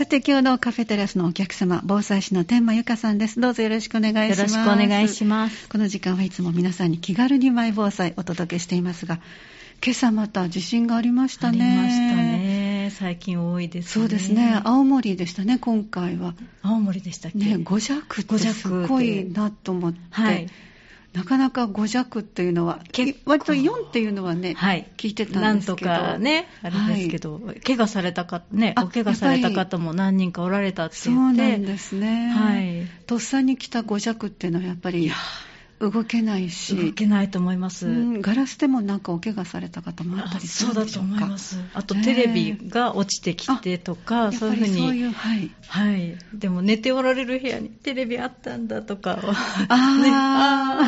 さて今日のカフェテラスのお客様防災士の天満由香さんです。どうぞよろしくお願いします。よろしくお願いします。この時間はいつも皆さんに気軽にマイ防災お届けしていますが今朝また地震がありましたね。ありましたね。最近多いですね。そうですね。青森でしたね今回は。青森でしたっけ？ね5弱ってすごいなと思って、はいなかなか5弱っていうのは、割と4っていうのはね、はい、聞いてたんですけど。なんとかね、あれですけど、はい、怪我された方、ね、お怪我された方も何人かおられたって言って。そうなんですね。はい。とっさに来た5弱っていうのはやっぱり、動けないし。動けないと思います、うん、ガラスでもなんかお怪我された方もあったりするんでしょうか。そうだと思います。あとテレビが落ちてきてとかそういうふうに。そういうはい、はい、でも寝ておられる部屋にテレビあったんだとか。あ、ね、あ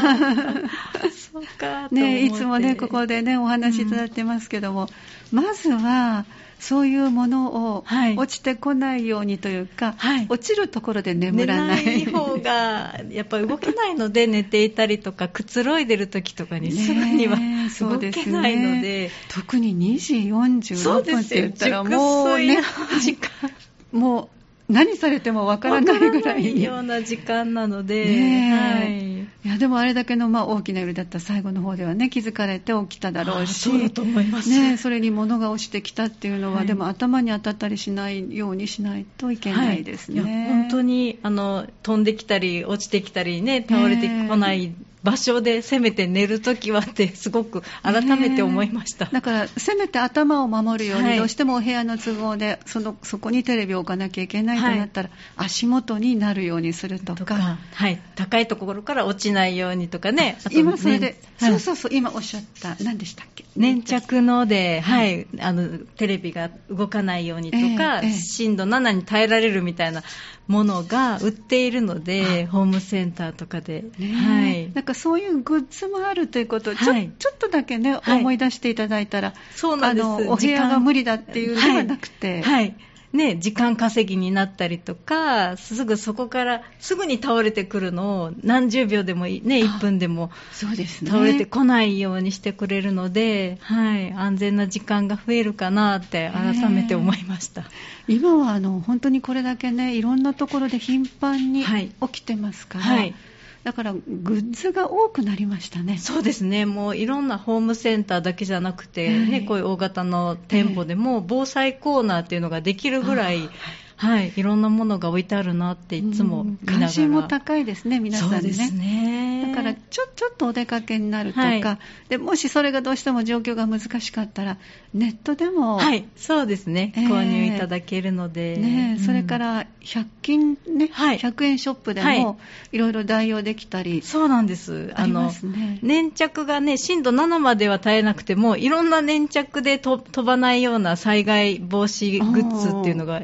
そうかねいつもねここでねお話しいただいてますけども、うん、まずはそういうものを落ちてこないようにというか、はい、落ちるところで眠らない。寝ない方が、やっぱり動けないので寝ていたりとか、くつろいでる時とかにすぐには動けないので。でね、特に2時46分って言ったらもうね、時間。もう何されてもわからないぐらいいような時間なので、ねはい、いやでもあれだけのまあ大きな揺れだったら最後の方ではね気づかれて起きただろうしそうだと思います、ね、それに物が落ちてきたっていうのは、はい、でも頭に当たったりしないようにしないといけないですね、はい、本当にあの飛んできたり落ちてきたりね倒れてこない場所でせめて寝るときはってすごく改めて思いました、だからせめて頭を守るように、はい、どうしてもお部屋の都合でそのそこにテレビを置かなきゃいけないとなったら、はい、足元になるようにするとか。はい、高いところから落ちないようにとかね。今それで、はい、そうそうそう今おっしゃった。何でしたっけ？粘着ので、はい、あのテレビが動かないようにとか、えーえー、震度7に耐えられるみたいなものが売っているので、ホームセンターとかで、はい、なんかそういうグッズもあるということをちょ,、ちょっとだけね、思い出していただいたら、そうなんです。お部屋が無理だっていうのではなくて。はいね、時間稼ぎになったりとか、すぐそこからすぐに倒れてくるのを何十秒でもね、1分でも倒れてこないようにしてくれるので、はい、安全な時間が増えるかなって改めて思いました。今はあの本当にこれだけね、いろんなところで頻繁に起きてますから、はいはいだからグッズが多くなりましたね。そうですね。もういろんなホームセンターだけじゃなくて、ね、こういう大型の店舗でも防災コーナーっていうのができるぐらい、はい、いろんなものが置いてあるなっていつも見ながら、関心も高いですね、皆さんね。そうですね。だからちょちょっとお出かけになるとか、はい、でもしそれがどうしても状況が難しかったら、ネットでも、はい、そうですね、えー、購入いただけるので、ね、それから100均ね、はい、100円ショップでもい。ろいろ代用できたり、そうなんです、あの、ね、粘着がね、震度7までは耐えなくても、いろんな粘着で飛ばないような災害防止グッズっていうのが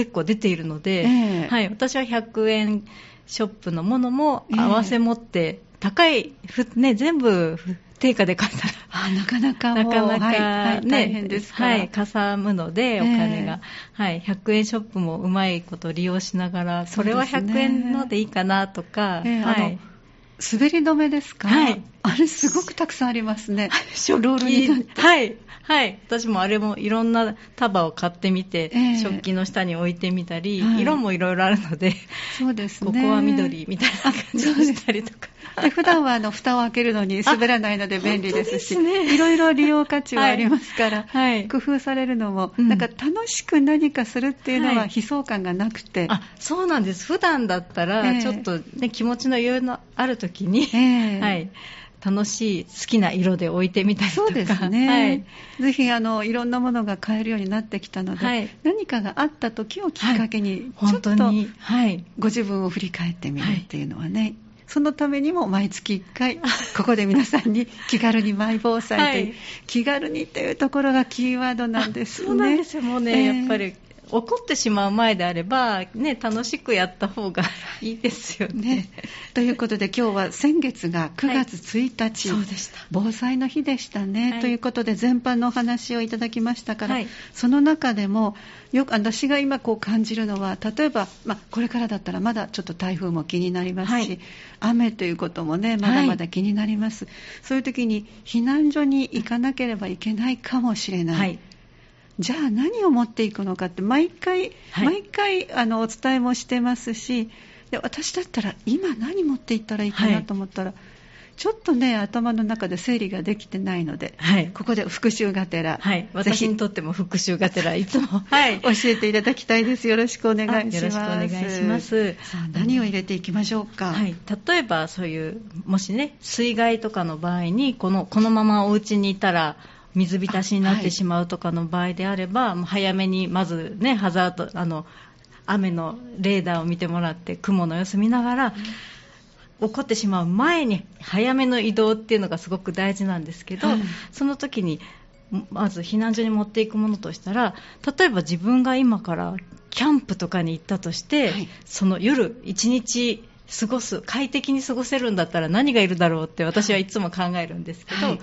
結構出ているので、えー、はい、私は100円ショップのものも合わせ持って、高い、ね、全部定価で買ったら、あなかなかなかなか、はい大変ですから、はい、かさむので、お金が、えー、はい、100円ショップもうまいこと利用しながら、それは100円のでいいかなとか、えー、はい、滑り止めですか、はい、あれすごくたくさんありますね。ロールになって。はい。はい。私もあれもいろんな束を買ってみて、えー、食器の下に置いてみたり、はい、色もいろいろあるので、そうですね。ここは緑みたいな感じをしたりとか。で普段はあの蓋を開けるのに滑らないので便利ですし、ね、いろいろ利用価値はありますから、はい、工夫されるのも、うん、なんか楽しく何かするっていうのは悲壮感がなくて、あそうなんです。普段だったらちょっとね、えー、気持ちの余裕のある時に、えー、はい楽しい好きな色で置いてみたりとか。そうですね、はい、ぜひあのいろんなものが買えるようになってきたので、はい、何かがあった時をきっかけに、ちょっと、はい、ご自分を振り返ってみるっていうのはね、そのためにも毎月1回、ここで皆さんに気軽にマイ防災とい 気軽にというところがキーワードなんですね。そうなんですよ、もうね、えー、やっぱり怒ってしまう前であれば、ね、楽しくやった方がいいですよね。ね。ということで今日は先月が9月1日、はい、そうでした。防災の日でしたね、はい、ということで全般のお話をいただきましたから、はい、その中でもよく私が今こう感じるのは例えば、まあ、これからだったらまだちょっと台風も気になりますし、雨ということもねまだまだ気になります、そういう時に避難所に行かなければいけないかもしれない。じゃあ何を持っていくのかって毎回、はい、毎回あのお伝えもしてますしで私だったら今何持っていったらいいかなと思ったら、はいちょっとね頭の中で整理ができてないので、はい、ここで復習がてら、はい、私にとっても復習がてらいつも、はい、教えていただきたいです。よろしくお願いします。よろしくお願いします。さあ何を入れていきましょうか、はい、例えばそういうもしね水害とかの場合にこのこのままお家にいたら水浸しになってしまうとかの場合であれば、はい、早めにまずねハザードあの雨のレーダーを見てもらって雲の様子見ながら、うん。起こってしまう前に早めの移動っていうのがすごく大事なんですけど、はい、その時にまず避難所に持っていくものとしたら例えば自分が今からキャンプとかに行ったとして、はい、その夜一日過ごす快適に過ごせるんだったら何がいるだろうって私はいつも考えるんですけど、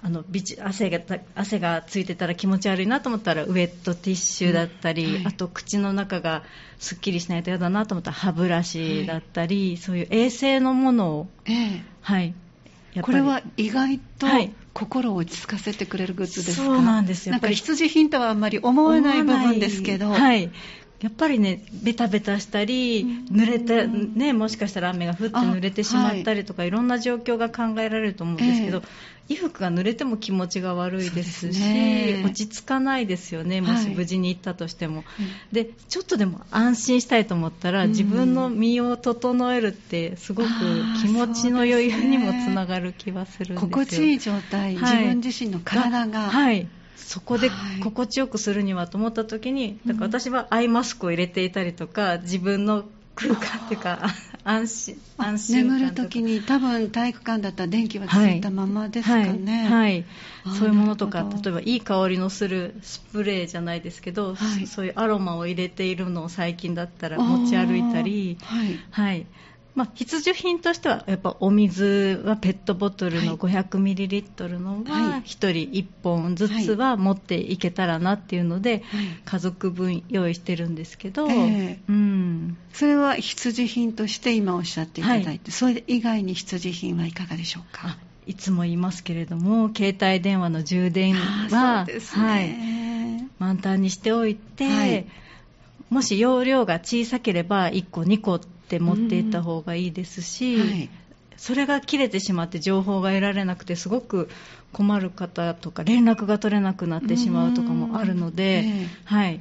はいあの汗が汗がついてたら気持ち悪いなと思ったらウェットティッシュだったり、うんはい、あと口の中がすっきりしないと嫌だなと思ったら歯ブラシだったり、はい、そういう衛生のものを、えー、はいこれは意外と心を落ち着かせてくれるグッズですか、そうなんですよ。なんか必需品とはあんまり思わない部分ですけど、はい、やっぱりね、ベタベタしたり、濡れて、ね、もしかしたら雨が降って濡れてしまったりとか、はい、いろんな状況が考えられると思うんですけど、えー、衣服が濡れても気持ちが悪いですし、ね、落ち着かないですよね、もし無事に行ったとしても。はい、で、ちょっとでも安心したいと思ったら、自分の身を整えるって、すごく気持ちの余裕にもつながる気はするんですよ。心地いい状態、自分自身の体が。はいそこで心地よくするにはと思った時に、だから私はアイマスクを入れていたりとか、自分の空間っていうか、安心、安心眠る時に多分体育館だったら電気はついたままですかね。はい。はい。はい、そういうものとか、例えばいい香りのするスプレーじゃないですけど、はい、そういうアロマを入れているのを最近だったら持ち歩いたり、はい。はいまあ、必需品としてはやっぱお水はペットボトルの500ミリリットルのは1人1本ずつは持っていけたらなっていうので、家族分用意してるんですけど、えー、うん、それは必需品として今おっしゃっていただいて、はい、それ以外に必需品はいかがでしょうか？いつも言いますけれども携帯電話の充電は、ね、はい、満タンにしておいて、はい、もし容量が小さければ1個2個って持っていった方がいいですし、はい、それが切れてしまって情報が得られなくてすごく困る方とか連絡が取れなくなってしまうとかもあるので、えー、はい、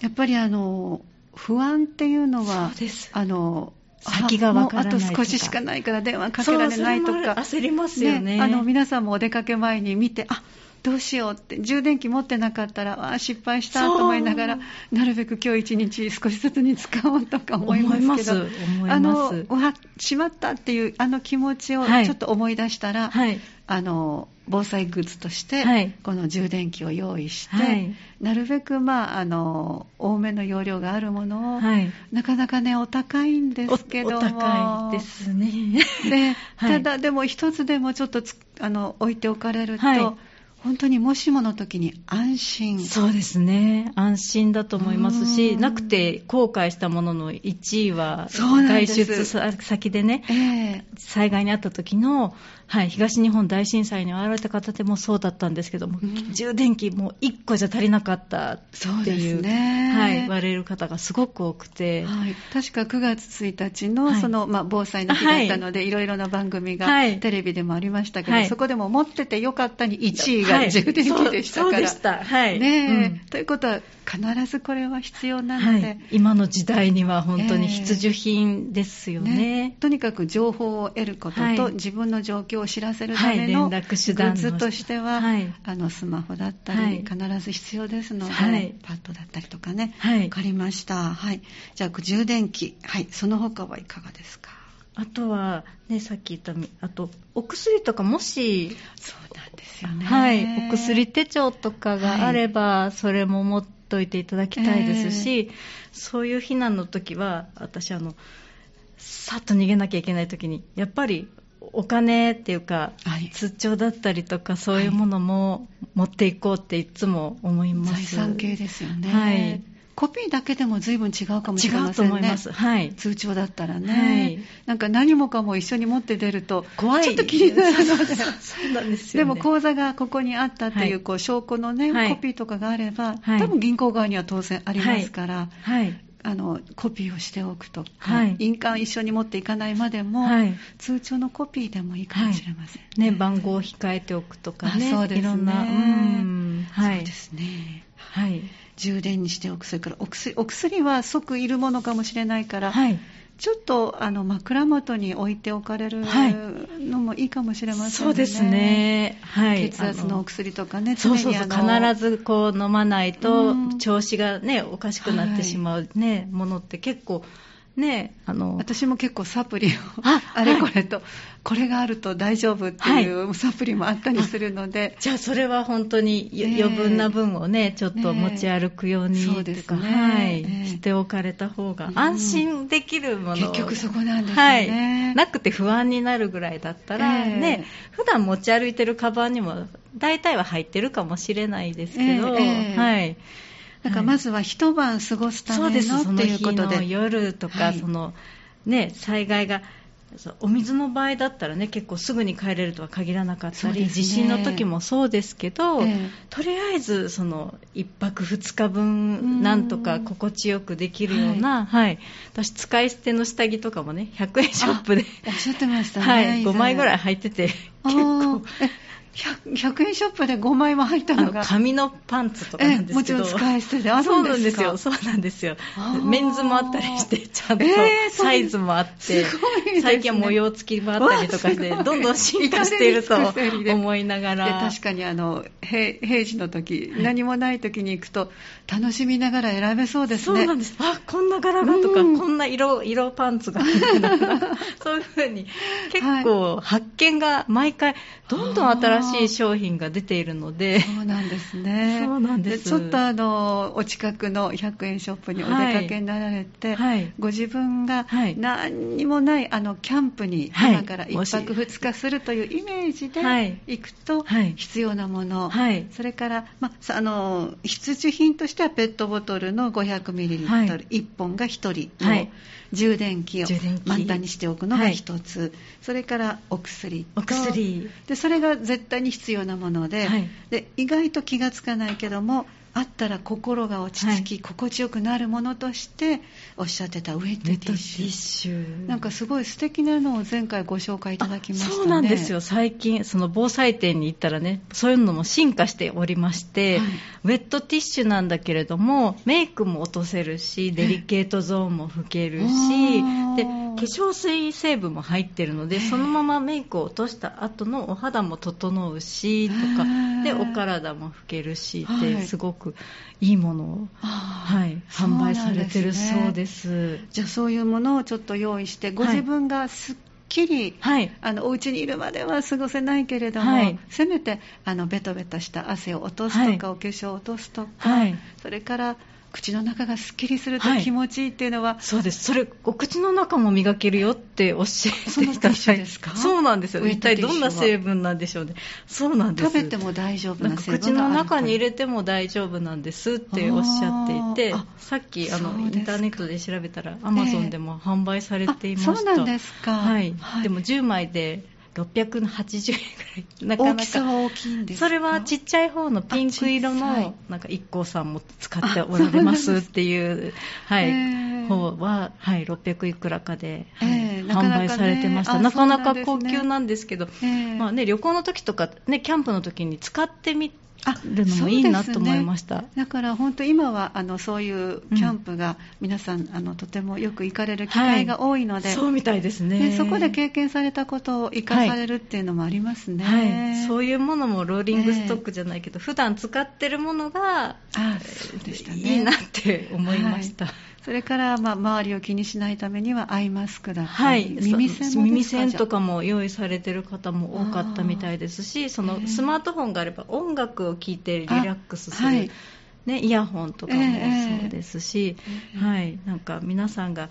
やっぱりあの不安っていうのはあの先がわからないあと少ししかないから電話かけられないとか。焦りますよね、ね、あの皆さんもお出かけ前に見てあどうしようって充電器持ってなかったらあ失敗したと思いながらなるべく今日一日少しずつに使おうとか思いますけどあのわしまったっていうあの気持ちをちょっと思い出したら、はい、あの防災グッズとして、はい、この充電器を用意して、はい、なるべく、まあ、あの多めの容量があるものを、はい、なかなかねお高いんですけども。お高いですね。で ただ、でも一つでもちょっとあの置いておかれると、本当にもしもの時に安心。そうですね。安心だと思いますしなくて後悔したものの1位は外出先でね、えー、災害に遭った時のはい、東日本大震災に遭われた方でもそうだったんですけども、うん、充電器もう1個じゃ足りなかったっていうね、はい、言われる方がすごく多くて、はい、確か9月1日のその、はい、まあ、防災の日だったので、はい、いろいろな番組がテレビでもありましたけど、そこでも持っててよかったに1位が充電器でしたから。そうでした、はい。ね、うん、ということは必ずこれは必要なので、今の時代には本当に必需品ですよね。えーね、とにかく情報を得ることと、自分の状況を知らせるためのグッズとしては、はい、あのスマホだったり、必ず必要ですので、はい、パッドだったりとかね、はい、分かりました。はい。じゃあ、充電器、はい、その他はいかがですか？あとは、ね、さっき言ったあとお薬とかもしそうなんですよね、はい、お薬手帳とかがあれば、それも持っておいていただきたいですし、えー、そういう避難の時は私あのさっと逃げなきゃいけない時にやっぱりお金っていうか、はい、通帳だったりとかそういうものも持っていこうっていつも思います、財産系ですよね、はい、コピーだけでも随分違うかもしれませんね。はい。通帳だったらね。はい。なんか何もかも一緒に持って出ると、怖い。ちょっと気になる。ので。そうなんですよ、ね、でも口座がここにあったっていう、はい、こう証拠のね、はい、コピーとかがあれば、多分銀行側には当然ありますから、はい。あのコピーをしておくとか、はい、印鑑一緒に持っていかないまでも、はい、通帳のコピーでもいいかもしれませんね、ね番号を控えておくとかね、そうですね。いろんな、うん。はい、そうですね、はい、充電にしておくそれからお薬お薬は即いるものかもしれないから、はい、ちょっとあの枕元に置いておかれるのもいいかもしれませんね。そうですね。はい。血圧のお薬とかね、そうそうそう必ずこう飲まないと調子がねおかしくなってしまうね、はい、ものって結構ね、あの私も結構サプリを あれこれと、はい、これがあると大丈夫っていうサプリもあったりするので、じゃあそれは本当に余分な分をねちょっと持ち歩くようにとか、ね、はい、えー、しておかれた方が安心できるもの、うん、結局そこなんですね、はい、なくて不安になるぐらいだったら、えー、ね普段持ち歩いてるカバンにも大体は入ってるかもしれないですけど、えー、はいだからまずは一晩過ごすための、っていうことで。夜とか、はい、そのね、災害がお水の場合だったらね結構すぐに帰れるとは限らなかったり、ね、地震の時もそうですけど、ええ、とりあえずその1泊2日分なんとか心地よくできるような、はい、はい、私使い捨ての下着とかもね100円ショップでおっしゃってましたね、はい、5枚ぐらい入ってて結構 100, 円ショップで5枚も入ったのが。紙のパンツとかなんですけど。もちろん使い捨て。であるんですか。そうなんですよ。そうなんですよ。メンズもあったりしてちゃんとサイズもあって、えーね、最近は模様付きもあったりとかしてどんどん進化していると思いながら。確かにあの平時の時、はい、何もない時に行くと楽しみながら選べそうですね。そうなんです。あこんな柄がとか、うん、こんな色色パンツが。そういうふうに結構発見が毎回どんどん新しいしい商品が出ているので。そうなんですね。そうなんです。ちょっとあのお近くの100円ショップにお出かけになられて、はい、ご自分が何にもないあのキャンプに今から1泊2日するというイメージで行くと必要なもの、はい、それから、ま、あの必需品としてはペットボトルの 500ml1 本が1人の充電器を満タンにしておくのが1つ、それからお薬と。お薬。でそれが絶対に必要なもので。はい、で意外と気がつかないけどもあったら心が落ち着き、はい、心地よくなるものとしておっしゃってたウェットティッシュ。なんかすごい素敵なのを前回ご紹介いただきましたね。そうなんですよ。最近その防災店に行ったらねそういうのも進化しておりまして、はい、ウェットティッシュなんだけれどもメイクも落とせるしデリケートゾーンも拭けるしで化粧水成分も入ってるのでそのままメイクを落とした後のお肌も整うしとか。でお体も拭けるしってすごくいいものを、はい、販売されてるそうです、ね、じゃあそういうものをちょっと用意してご自分がすっきり、はい、あのお家にいるまでは過ごせないけれども、はい、せめてあのベトベトした汗を落とすとか、はい、お化粧を落とすとか、はい、それから口の中がすっきりすると気持ちいいっていうのは、はい、そうです。それお口の中も磨けるよっておっしゃって。いたですか？そうなんですよ。一体どんな成分なんでしょうね。そうなんです。食べても大丈夫な成分口の？中に入れても大丈夫なんですっておっしゃっていてさっきあのインターネットで調べたらアマゾンでも販売されていました、えー、そうなんですか、はい、はい、でも10枚で680円ぐらい。なかなか。大きさは大きいんですそれはちっちゃい方のピンク色のなんか IKKO さんも使っておられますっていうはい、方は、はい、600いくらかで、はい、えー、販売されてました。なかなか高級なんですけど、えー、まあね、旅行の時とか、ね、キャンプの時に使ってみるのもいいなと思いました、ね、だから本当今はあのそういうキャンプが皆さん、うん、あのとてもよく行かれる機会が多いので、はい、そうみたいですね。そこで経験されたことを生かされるっていうのもありますね、はい。はい、そういうものもローリングストックじゃないけど、えー、普段使ってるものがあそうでしたね。いいなって思いました、それから、まあ、周りを気にしないためにはアイマスクだったり、はい、耳栓耳栓とかも用意されてる方も多かったみたいですしそのスマートフォンがあれば音楽を聴いてリラックスする、ね、イヤホンとかもそうですし、はい、なんか皆さんが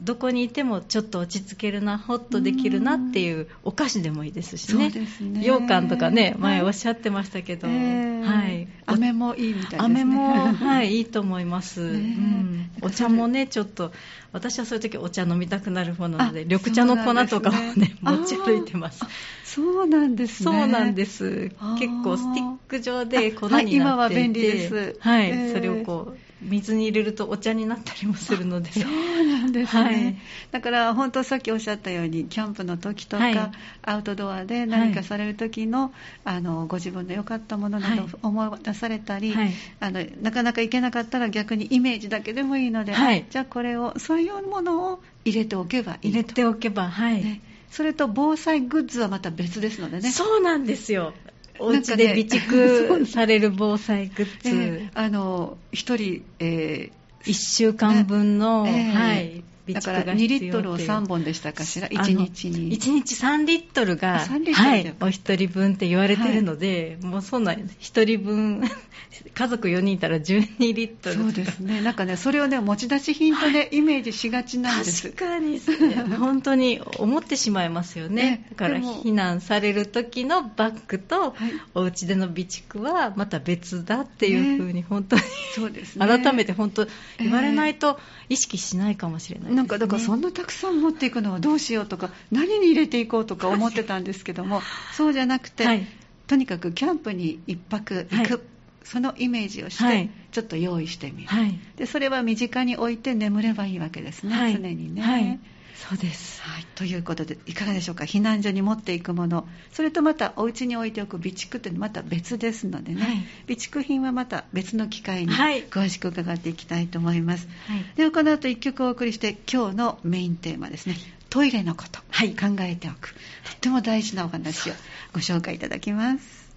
どこにいてもちょっと落ち着けるなホッとできるなっていうお菓子でもいいですしね。ね。羊羹とかね前おっしゃってましたけど、はい、はい、飴もいいみたいですね。飴も、はい、いいと思います、うん、お茶もねちょっと私はそういう時お茶飲みたくなる方なので緑茶の粉とかもね、ね、持ち歩いてます。そうなんですね。そうなんです。結構スティック状で粉になっていて、はい、今は便利です。はい、えー、それをこう水に入れるとお茶になったりもするのでそうなんですね、はい、だから本当さっきおっしゃったようにキャンプの時とか、はい、アウトドアで何かされる時のはい、あのご自分の良かったものなどを思い出されたり、あのなかなか行けなかったら逆にイメージだけでもいいので、じゃあこれをそういうものを入れておけばいい入れておけばはい、ね、それと防災グッズはまた別ですのでね。そうなんですよお家で備蓄 される防災グッズ、ね、あの1人、えー、1週間分の、えー、はいだから2リットルを3本でしたかしら、1日に。1日3リットルが、はい、お一人分って言われてるので、はい、もうそんな1人分、家族4人いたら12リットルそうですね、なんかね、それをね、持ち出し品とね、イメージしがちなんです。確かに、ね、本当に思ってしまいますよね。だから避難される時のバッグと、お家での備蓄はまた別だっていうふうに、本当に、そうですね、改めて本当、言われないと意識しないかもしれない、ね、なんかだからそんなたくさん持っていくのはどうしようとか何に入れていこうとか思ってたんですけどもそうじゃなくて、はい、とにかくキャンプに1泊行く、はい、そのイメージをして、ちょっと用意してみる、はい、でそれは身近に置いて眠ればいいわけですね、常にね。そうです、はい、ということでいかがでしょうか？避難所に持っていくもの。それとまたお家に置いておく備蓄ってまた別ですのでね、はい、備蓄品はまた別の機会に詳しく伺っていきたいと思います、はい、ではこの後1曲お送りして今日のメインテーマですね。トイレのこと、はい、考えておく。とっても大事なお話をご紹介いただきます。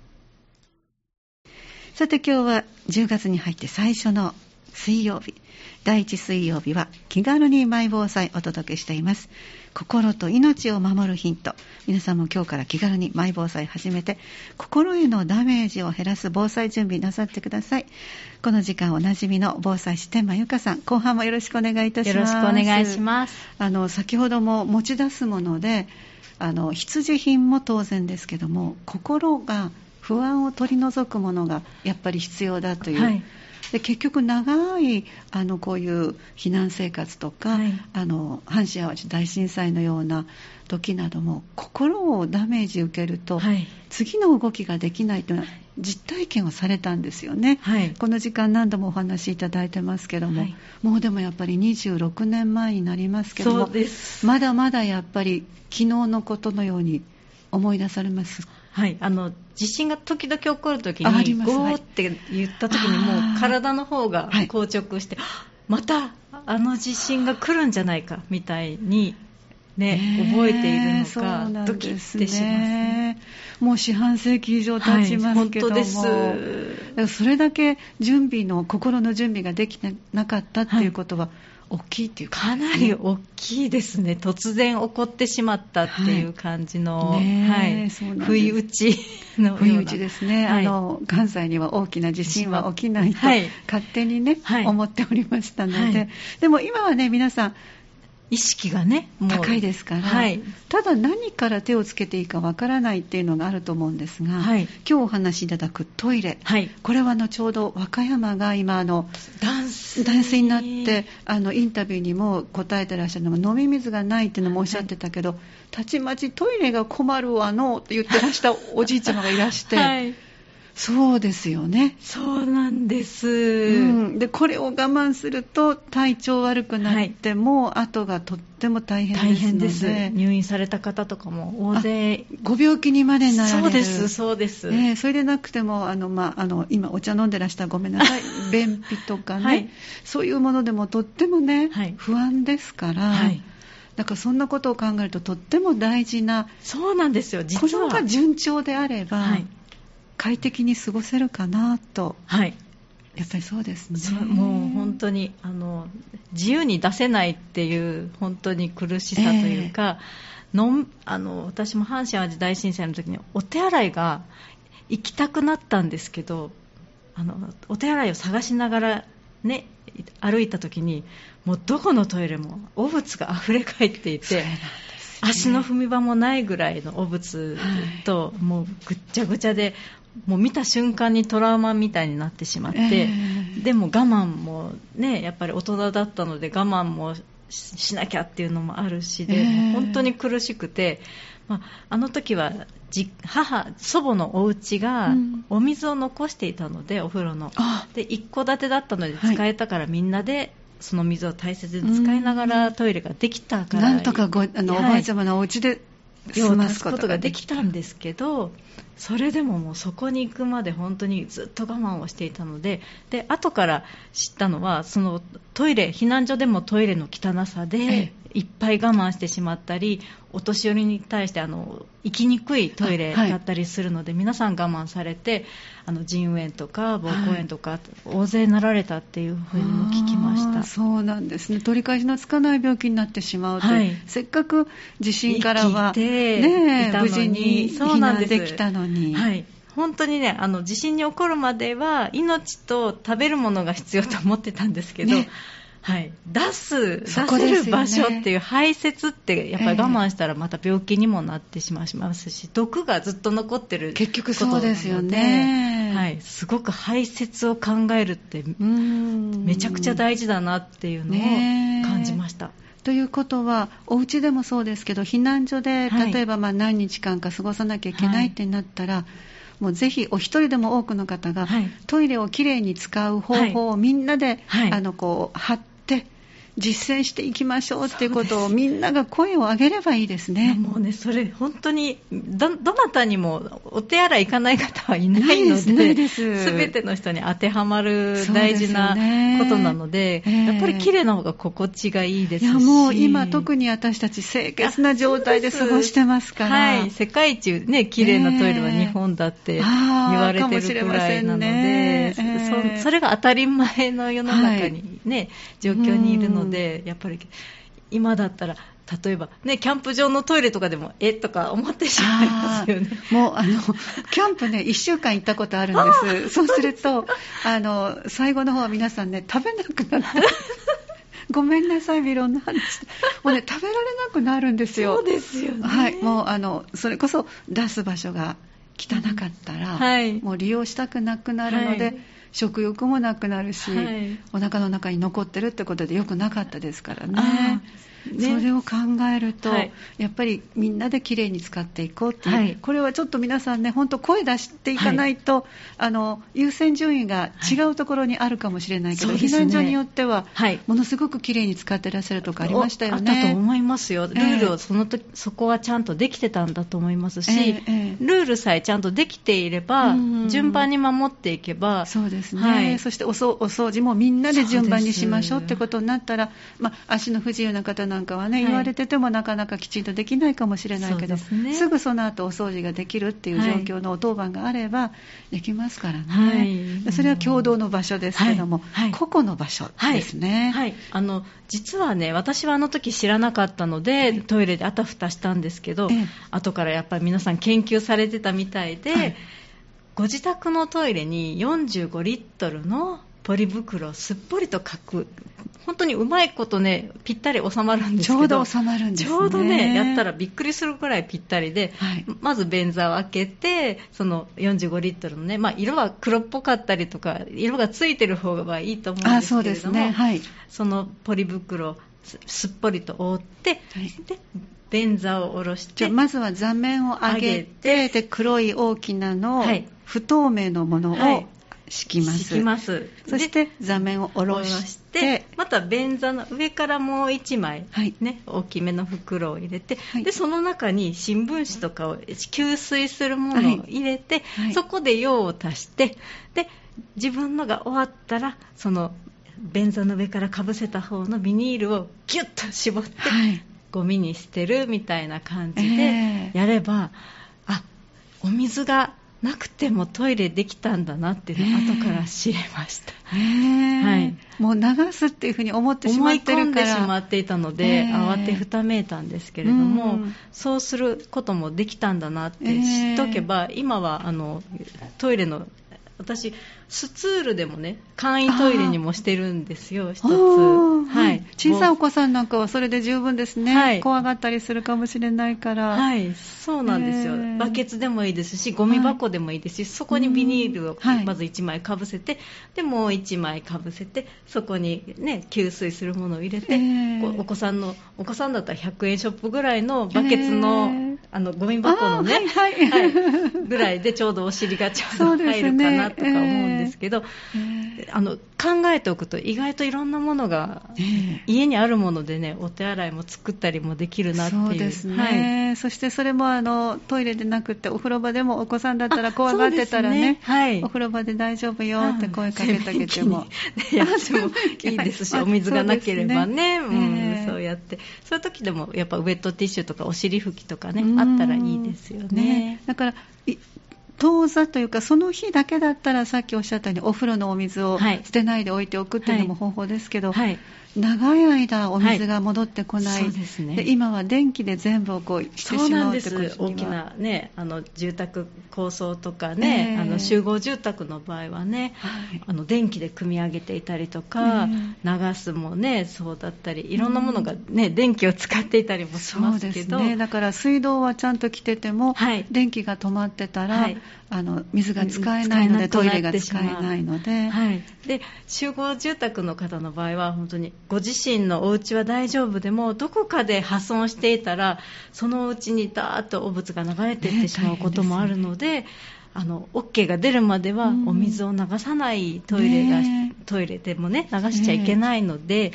さて今日は10月に入って最初の水曜日第1水曜日は気軽にマイ防災お届けしています。心と命を守るヒント。皆さんも今日から気軽にマイ防災始めて心へのダメージを減らす防災準備なさってください。この時間おなじみの防災士天満由香さん後半もよろしくお願いいたします。よろしくお願いします。あの先ほども持ち出すものであの必需品も当然ですけども心が不安を取り除くものがやっぱり必要だという、はいで結局長いあのこういう避難生活とか、はい、あの阪神・淡路大震災のような時なども心をダメージ受けると、はい、次の動きができないというのは実体験をされたんですよね、はい、この時間何度もお話しいただいてますけども、もうでもやっぱり26年前になりますけどもまだまだやっぱり昨日のことのように思い出されますはい、あの地震が時々起こるときに、ゴーって言ったときに、もう体の方が硬直して、はい、またあの地震が来るんじゃないかみたいに、ね、覚えているのか、ね、ドキッてします。もう四半世紀以上経ちますけども、はい、本当です。それだけ準備の心の準備ができてなかったっていうことは、はい大きいっていうか、なり大きいですね、突然起こってしまったっていう感じの、はい、はい、不意打ちの不意打ちですね、はい、あの関西には大きな地震は起きないと、勝手にね、思っておりましたので、でも今はね、皆さん、意識がね高いですから、はい、ただ何から手をつけていいかわからないっていうのがあると思うんですが、はい、今日お話しいただくトイレ、はい、これはあのちょうど和歌山が今あの断水になってあのインタビューにも答えてらっしゃるのが飲み水がないっていうのもおっしゃってたけど、たちまちトイレが困るわのって言ってらしたおじいちゃまがいらして。そうですよね。そうなんです。うん、でこれを我慢すると体調悪くなっても、はい、後がとっても大変です大変です。入院された方とかも大勢。ご病気にまでなられる。そうですそうです、えー、それでなくてもあの、まあ、あの今お茶飲んでらしたらごめんなさい。便秘とかね、はい、そういうものでもとってもね、はい、不安ですから、はい。だからそんなことを考えるととっても大事なそうなんですよ実は。このが順調であれば、はい、快適に過ごせるかなと、はい、やっぱりそうですね。もう本当にあの自由に出せないっていう本当に苦しさというか、えー、のあの私も阪神・淡路大震災の時にお手洗いが行きたくなったんですけどあのお手洗いを探しながらね歩いた時にもうどこのトイレも汚物が溢れ返っていて。足の踏み場もないぐらいの汚物と、もうぐっちゃぐちゃでもう見た瞬間にトラウマみたいになってしまって、えー、でも我慢もねやっぱり大人だったので我慢もしなきゃっていうのもあるしで、えー、本当に苦しくて、まあ、あの時は母祖母のお家がお水を残していたので、うん、お風呂の。で一戸建てだったので使えたから、みんなでその水を大切に使いながらトイレができたから、なんとかごあの、はい、おばあちゃまのお家で手を出すことができたんですけどそれでももうそこに行くまで本当にずっと我慢をしていたのでで後から知ったのはそのトイレ避難所でもトイレの汚さでいっぱい我慢してしまったりお年寄りに対してあの行きにくいトイレだったりするので、はい、皆さん我慢されてあの腎炎とか膀胱炎とか、はい、大勢なられたっていうふうにも聞きました。そうなんですね。取り返しのつかない病気になってしまうと、はい、せっかく地震からは、ね、無事に避難できたのに。はい。本当にねあの地震に起こるまでは命と食べるものが必要と思ってたんですけど、ね、はい、出す、出せる場所っていう排泄ってやっぱり我慢したらまた病気にもなってしまいますし、毒がずっと残ってる結局そうですよね、はい、すごく排泄を考えるってめちゃくちゃ大事だなっていうのを感じました。ということは、お家でもそうですけど、避難所で例えばまあ何日間か過ごさなきゃいけないってなったら、はい。もうぜひお一人でも多くの方が、トイレをきれいに使う方法をみんなで、はい、あのこう貼っ実践していきましょうっていうことをみんなが声を上げればいいですね。もうね、それ本当にど、どなたにもお手洗い行かない方はいないので、すべての人に当てはまる大事なことなので、でねえ。ー、やっぱり綺麗な方が心地がいいですし。いやもう今特に私たち清潔な状態で過ごしてますから。はい、世界一ね、綺麗なトイレは日本だって言われてるくらいなので、えー、そそれが当たり前の世の中にね、はい、状況にいるのので、やっぱり今だったら例えば、ね、キャンプ場のトイレとかでもえ？とか思ってしまいますよね。もうあのキャンプね1週間行ったことあるんです。そうするとあの最後の方は皆さんね食べなくなった。ごめんなさい、ビロンの話。もうね、食べられなくなるんですよ。そうですよね。はい。もう、あの、それこそ出す場所が汚かったら、はい、もう利用したくなくなるので、はい食欲もなくなるし、はい、お腹の中に残ってるってことでよくなかったですからね。ね、それを考えると、はい、やっぱりみんなできれいに使っていこうっていう、はい、これはちょっと皆さんね、本当、声出していかないと、はい、あの優先順位が違うところにあるかもしれないけど、ね、避難所によっては、ものすごくきれいに使ってらっしゃるとかありましたよね。あったと思いますよ、ルールをその時、えー、そこはちゃんとできてたんだと思いますし、えーえー、ルールさえちゃんとできていれば、順番に守っていけば、そうですね、そしてお掃除もみんなで順番にしましょうってことになったら、まあ、足の不自由な方なんかはね、言われててもなかなかきちんとできないかもしれないけど、すね、すぐその後お掃除ができるっていう状況のお当番があればできますからね、はい、それは共同の場所ですけども、はい、個々の場所ですね、はい。あの実はね私はあの時知らなかったので、トイレであたふたしたんですけど、ええ、後からやっぱり皆さん研究されてたみたいで、ご自宅のトイレに45リットルのポリ袋をすっぽりと書く。本当にうまいことねぴったり収まるんですけど。ちょうど収まるんです、ね、ちょうどねやったらびっくりするくらいぴったりで、はい、まず便座を開けてその45リットルのね、まあ、色は黒っぽかったりとか色がついてる方がいいと思うんですけれども、ね。はい、そのポリ袋すっぽりと覆って、はい、で便座を下ろしてまずは座面を上げてで黒い大きなの、はい、不透明のものを敷きます。敷きます。そして座面を下ろしてまた便座の上からもう1枚、はい。ね、大きめの袋を入れて、はい、でその中に新聞紙とかを吸水するものを入れて、はい、そこで用を足してで自分のが終わったらその便座の上からかぶせた方のビニールをギュッと絞って、はい、ゴミに捨てるみたいな感じでやれば、えー、あお水がなくてもトイレできたんだなっていうの後から知れました、はい、もう流すっていうふうに思ってしまってるから。思い込んでしまっていたので慌てふためいたんですけれども、そうすることもできたんだなって知っとけば、今はあのトイレの私スツールでもね簡易トイレにもしてるんですよ一つ、はい、小さいお子さんなんかはそれで十分ですね、はい、怖がったりするかもしれないから。はい。そうなんですよ、バケツでもいいですしゴミ箱でもいいですし、はい、そこにビニールをまず1枚かぶせて、でもう1枚かぶせてそこにね給水するものを入れて、お子さんのお子さんだったら100円ショップぐらいのバケツのあのゴミ箱のね、はいはい。はい、ぐらいでちょうどお尻がちょうど入るかなとか思うんですけど、あの考えておくと意外といろんなものが、家にあるものでねお手洗いも作ったりもできるなっていう。そうですね、はい、そしてそれもあのトイレでなくてお風呂場でもお子さんだったら怖がってたらね、ね、はい、お風呂場で大丈夫よって声かけてあげても、やってもいいですし お水がなければね、うん、そうやって。そういう時でもやっぱウェットティッシュとかお尻拭きとかねあったらいいですよね。ね。だから当座というか、その日だけだったら、さっきおっしゃったように、お風呂のお水を捨てないで置いておくっていうのも方法ですけど、はい。はい長い間お水が戻ってこない、はい。でね、今は電気で全部をこうしてしまうってこと大きな、ね、あの住宅構想とかね、えー、あの集合住宅の場合はね、はい、あの電気で組み上げていたりとか、えー、流すもねそうだったりいろんなものがね、うん、電気を使っていたりもしますけど、ね、だから水道はちゃんと来てても、はい、電気が止まってたら、あの水が使えないので、トイレが使えないので,、はい、で集合住宅の方の場合は本当にご自身のお家は大丈夫でもどこかで破損していたらそのうちにダーッと汚物が流れていってしまうこともあるので。ね。あの OK が出るまではお水を流さないトイレが、ね、トイレでもね流しちゃいけないので、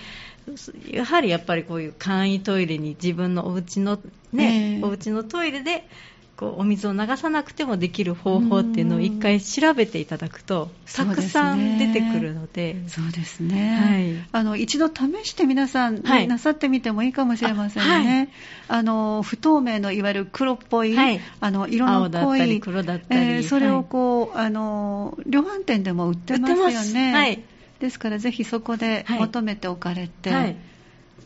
ね、やはりやっぱりこういう簡易トイレに自分のお家のね、ねお家のトイレでこうお水を流さなくてもできる方法っていうのを一回調べていただくとたくさん出てくるので。そうですね、はい、あの一度試して皆さん、はい、なさってみてもいいかもしれませんね、あ、はい、の不透明のいわゆる黒っぽい、あの色の濃い黒だったり、えー、それをこう、あの量販店でも売ってますよね。ですからぜひそこで求めておかれて、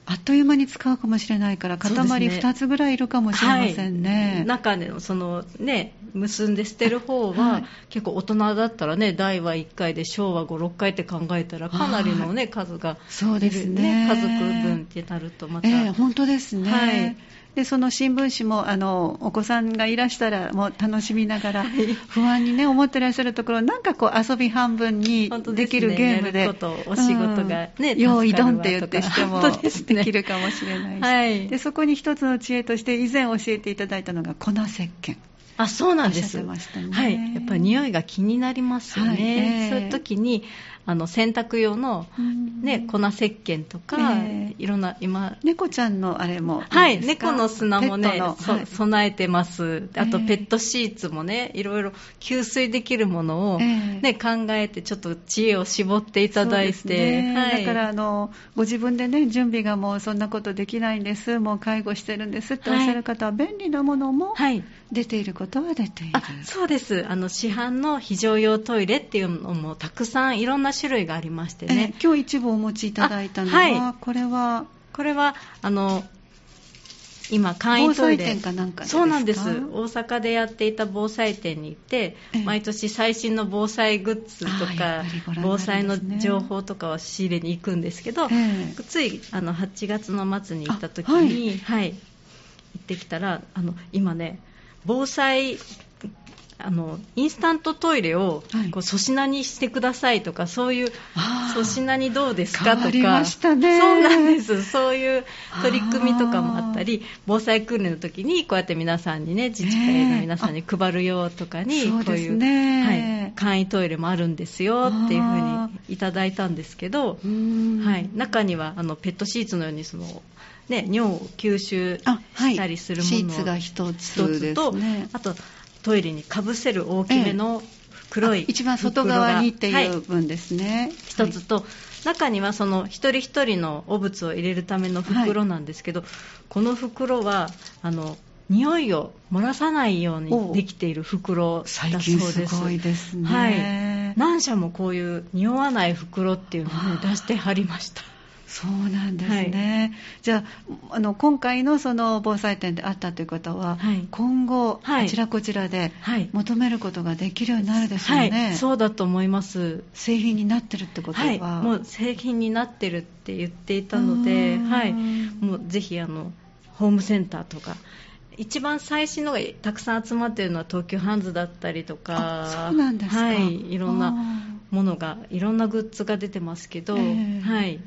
あっという間に使うかもしれないから塊2つぐらいいるかもしれませんね、ねはい、中でそのね結んで捨てる方は、はい、結構大人だったらね大は1回で小は56回って考えたらかなりのね数がそうですね。家族分ってなるとまた、えー、本当ですね、はいでその新聞紙もあのお子さんがいらしたらもう楽しみながら、不安にね思ってらっしゃるところなんかこう遊び半分にできるゲームで、ね、お仕事がね、用意ドンって言ってしてもできるかもしれないし、はい、でそこに一つの知恵として以前教えていただいたのが粉石鹸。あそうなんです、ね、はい、やっぱり匂いが気になりますよね、はい。えー、そういう時にあの洗濯用の、ね、粉石鹸とか、えー、いろんな今。猫ちゃんのあれも。はい猫の砂もね、はい、備えてます。あとペットシーツもねいろいろ吸水できるものをね、え。ー、考えてちょっと知恵を絞っていただいて、ね。はい、だからあのご自分でね準備がもうそんなことできないんです。もう介護してるんですっておっしゃる方は、便利なものも出ていることは出ている、そうです。あの市販の非常用トイレっていうのもたくさんいろんな種類がありましてね、今日一部お持ちいただいたのは、はい、これは？これはあの今簡易トイレ。そうなんです。大阪でやっていた防災展に行って、毎年最新の防災グッズとか、防災の情報とかを仕入れに行くんですけど、ついあの8月の末に行った時に、はい、行ってきたらあの今ね防災あのインスタントトイレをこう粗品にしてくださいとか、そういう粗品にどうですかとか、ね、そうなんです。そういう取り組みとかもあったり防災訓練の時にこうやって皆さんにね自治会の皆さんに配るよとかに、こういう、ね、はい、簡易トイレもあるんですよっていうふうにいただいたんですけど、はい、中にはあのペットシーツのようにそのね、尿を吸収したりするもの、はい、シーツが1つと、ね、あとトイレにかぶせる大きめの黒い、ええ、一番外側にっていう分ですね、はい、一つと、中にはその一人一人の汚物を入れるための袋なんですけど、はい、この袋はあの匂いを漏らさないようにできている袋だそうです。すごいですね。はい。何社もこういう匂わない袋っていうのを、ね、出してはりました。そうなんですね、はい、じゃああの今回のその防災展であったということは、はい、今後、あちらこちらで求めることができるようになるでしょうね、はい、そうだと思います。製品になってるってことは、もう製品になってるって言っていたので、はい、もうぜひあのホームセンターとか一番最新のがたくさん集まっているのは東急ハンズだったりとかそうなんですか、はい、いろんなものがいろんなグッズが出てますけど、えー、はい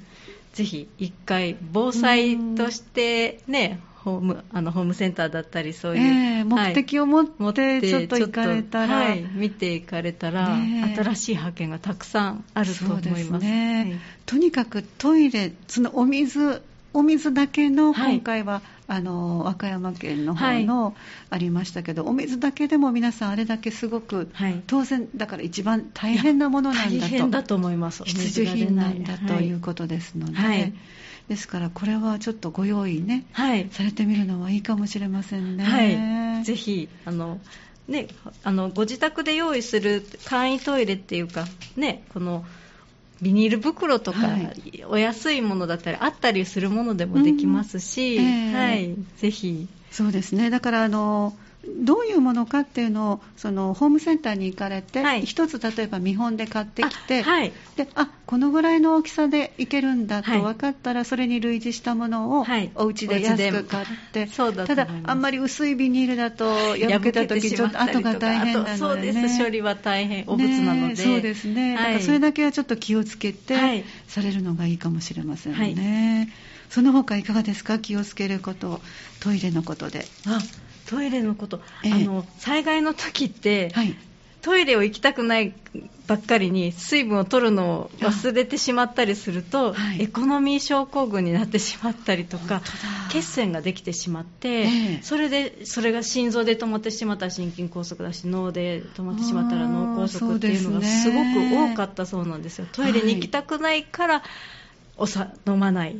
ぜひ一回防災としてね、ホームあのホームセンターだったりそういう、えー、目的を持ってちょっと行かれたら、はい、見ていかれたら、ね、新しい発見がたくさんあると思います。ね、はい、とにかくトイレそのお水お水だけの今回は、はい、あの和歌山県の方のありましたけど、お水だけでも皆さんあれだけすごく、当然だから一番大変なものなんだと。大変だと思います。必需品なんだとい。うことですので、ですからこれはちょっとご用意ね、されてみるのはいいかもしれませんね。はい、ぜひあのね、あのご自宅で用意する簡易トイレっていうか、ね、このビニール袋とか、はい、お安いものだったりあったりするものでもできますし、うん。えー、はい、ぜひ。そうですね。だからあのどういうものかっていうのをそのホームセンターに行かれて、はい、一つ例えば見本で買ってきてあ、はい、であこのぐらいの大きさでいけるんだと分かったら、はい、それに類似したものをお家で安く買って、ただあんまり薄いビニールだと破けた時ちょっと後が大変なので、ね、そうです。処理は大変。お物なので、ね、そうですね、だからそれだけはちょっと気をつけてされるのがいいかもしれませんね、その他いかがですか？気をつけること。トイレのことで。あトイレのこと、えー、あの災害の時って、はい、トイレを行きたくないばっかりに水分を取るのを忘れてしまったりすると、はい、エコノミー症候群になってしまったりとか血栓ができてしまって、えー、それでそれが心臓で止まってしまったら心筋梗塞だし脳で止まってしまったら脳梗塞っていうのがすごく多かったそうなんですよ。トイレに行きたくないから、おさ飲まない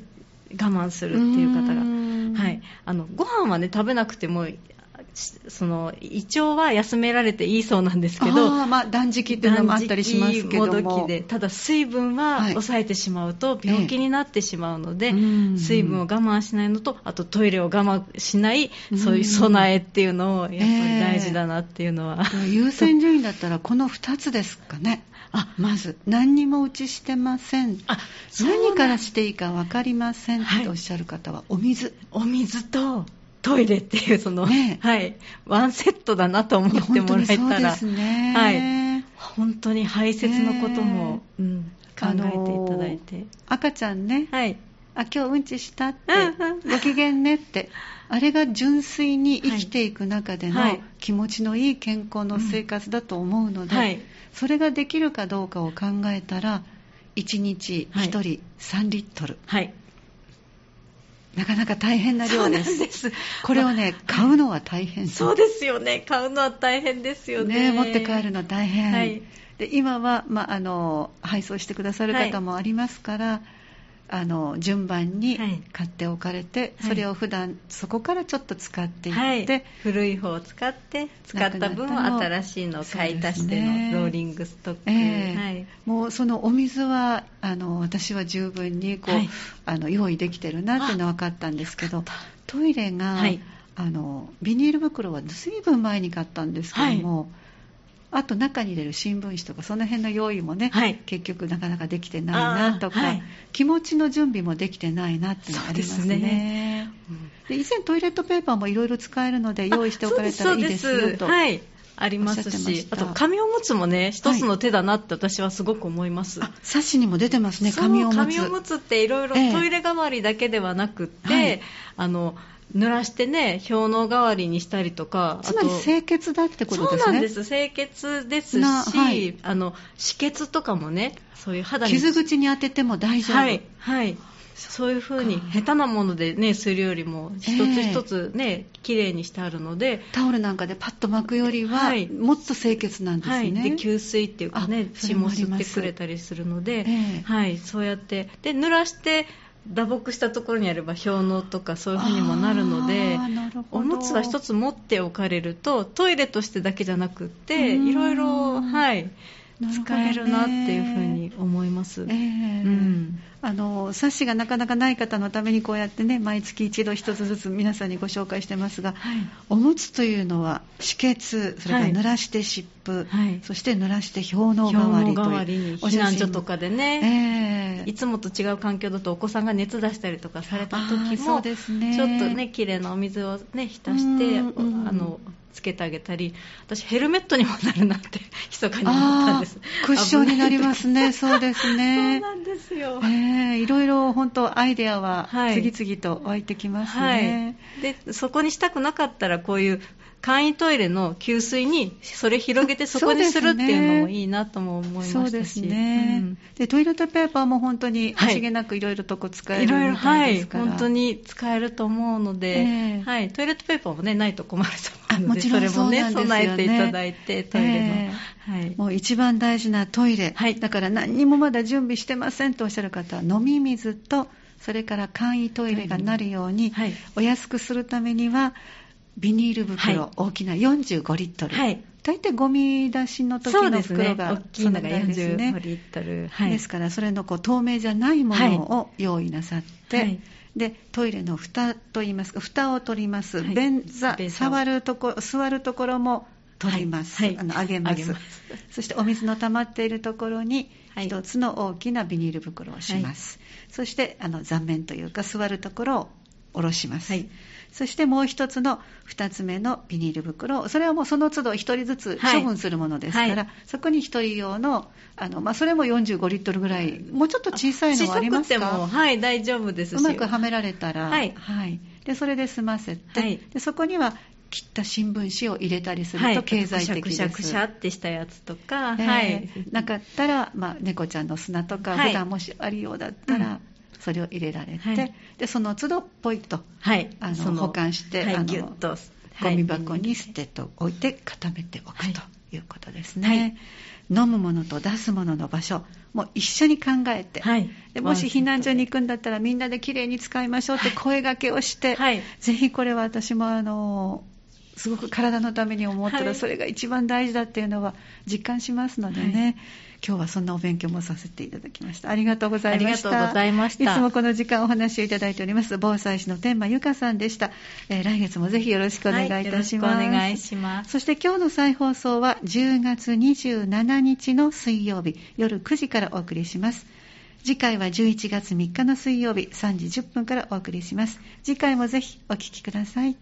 我慢するっていう方が、はい、あのご飯はね食べなくてもその胃腸は休められていいそうなんですけど、まあ、断食っていうのもあったりしますけども。もどきでただ水分は抑えてしまうと病気になってしまうので、はい水分を我慢しないのとあとトイレを我慢しないそういう備えっていうのをやっぱり大事だなっていうのは、えー、優先順位だったらこの2つですかねあまず何にもうちしてません。あ何からしていいか分かりませんっておっしゃる方は、お水。お水とトイレっていうその、ね、はい、ワンセットだなと思ってもらえたら、ね、はい、本当に排泄のことも、うん、考えていただいて、赤ちゃんね、はい、あ今日うんちしたって、ご機嫌ねってあれが純粋に生きていく中での気持ちのいい健康の生活だと思うので、はい、それができるかどうかを考えたら1日1人3リットル、はい、なかなか大変な量です。ですこれをね、買うのは大変そうですよね。買うのは大変ですよね。ね持って帰るのは大変。はい、で今は、まあ、あの配送してくださる方もありますから、はいあの順番に買っておかれて、はい、それを普段そこからちょっと使っていって、はい、古い方を使って使った分を新しいのを買い足してのローリングストック、えーはい、もうそのお水はあの私は十分にこう、あの用意できてるなっていうのは分かったんですけどトイレが、あのビニール袋は随分前に買ったんですけども、あと中に入れる新聞紙とかその辺の用意もね、はい、結局なかなかできてないなとか、はい、気持ちの準備もできてないなっていうのがありますね。ね。で以前トイレットペーパーもいろいろ使えるので用意しておかれたらいいですよと。はい。ありますし、あと紙おむつもね、一つの手だなって私はすごく思います。はい、冊子にも出てますね、紙おむつ。紙おむつっていろいろトイレ代わりだけではなくって、ええあの濡らしてね氷の代わりにしたりとかつまり清潔だってことですね。そうなんです。清潔ですし、はい、あの止血とかもねそういう肌に傷口に当てても大丈夫。はいはい。そういうふうに下手なものでねするよりも一つ一つね、えー、綺麗にしてあるのでタオルなんかでパッと巻くよりは、はい、もっと清潔なんですね、はい、で吸水っていうかね血も吸ってくれたりするので、えー、はい。そうやって。で濡らして打撲したところにあれば氷のとかそういうふうにもなるのでおむつは一つ持っておかれるとトイレとしてだけじゃなくっていろいろはい使えるなっていうふうに思います。えー、うん。あの冊子がなかなかない方のためにこうやってね毎月一度一つずつ皆さんにご紹介してますが、はい、おむつというのは止血それから濡らして湿布、はい、そして濡らして氷の代わりという避難所とかでね、えー、いつもと違う環境だとお子さんが熱出したりとかされた時も、ね、ちょっとね綺麗なお水をね浸してあのつけてあげたり私ヘルメットにもなるなって 密かに思ったんです。クッションになりますね。そうですね。そうなんですよ、えー、いろいろ本当アイデアは次々と湧いてきますね、はい、でそこにしたくなかったらこういう簡易トイレの給水にそれ広げてそこにするっていうのもいいなとも思いましたし。そうですね、うん、でトイレットペーパーも本当に惜しげなくいろいろとこ使えるみたいですから、はい、本当に使えると思うので、えー、はい、トイレットペーパーもねないと困ると思うのでそれもね備えていただいてトイレの、えー、はい、もう一番大事なトイレ、はい、だから何にもまだ準備してませんとおっしゃる方は飲み水とそれから簡易トイレがなるように、はい、お安くするためにはビニール袋、はい、大きな45リットル、はい、大体ゴミ出しの時の袋が、ね、大きいのが45リットル、はい、ですからそれのこう透明じゃないものを用意なさって、はい、でトイレの蓋といいますか蓋を取ります、便座触るとこ座るところも取ります、あの上げます。そしてお水の溜まっているところに一つの大きなビニール袋をします、そしてあの残面というか座るところを下ろします、そしてもう一つの2つ目のビニール袋。それはもうその都度1人ずつ処分するものですから、はい、そこに1人用のあの、まあ、それも45リットルぐらい。もうちょっと小さいのはありますか？はい大丈夫ですうまくはめられたら、はい、はい、でそれで済ませて、はい、でそこには切った新聞紙を入れたりすると経済的です、はい、くしゃくしゃってしたやつとか、え。ー、はい、なかったら、まあ、猫ちゃんの砂とか、普段もしあるようだったら、うんそれを入れられて、はい、でその都度ポイッと、はい、あの保管して、はい、あのとゴミ箱に捨てと置いて固めておくということですね、飲むものと出すものの場所もう一緒に考えて、はい、でもし避難所に行くんだったらみんなできれいに使いましょうって声がけをして、はい、ぜひこれは私もあのすごく体のために思ったらそれが一番大事だっていうのは実感しますのでね、はい今日はそんなお勉強もさせていただきました。ありがとうございました。ありがとうございました。いつもこの時間お話をいただいております、防災士の天満由香さんでした。えー、来月もぜひよろしくお願いいたします。はい、お願いします。そして今日の再放送は10月27日の水曜日夜9時からお送りします。次回は11月3日の水曜日3時10分からお送りします。次回もぜひお聴きください。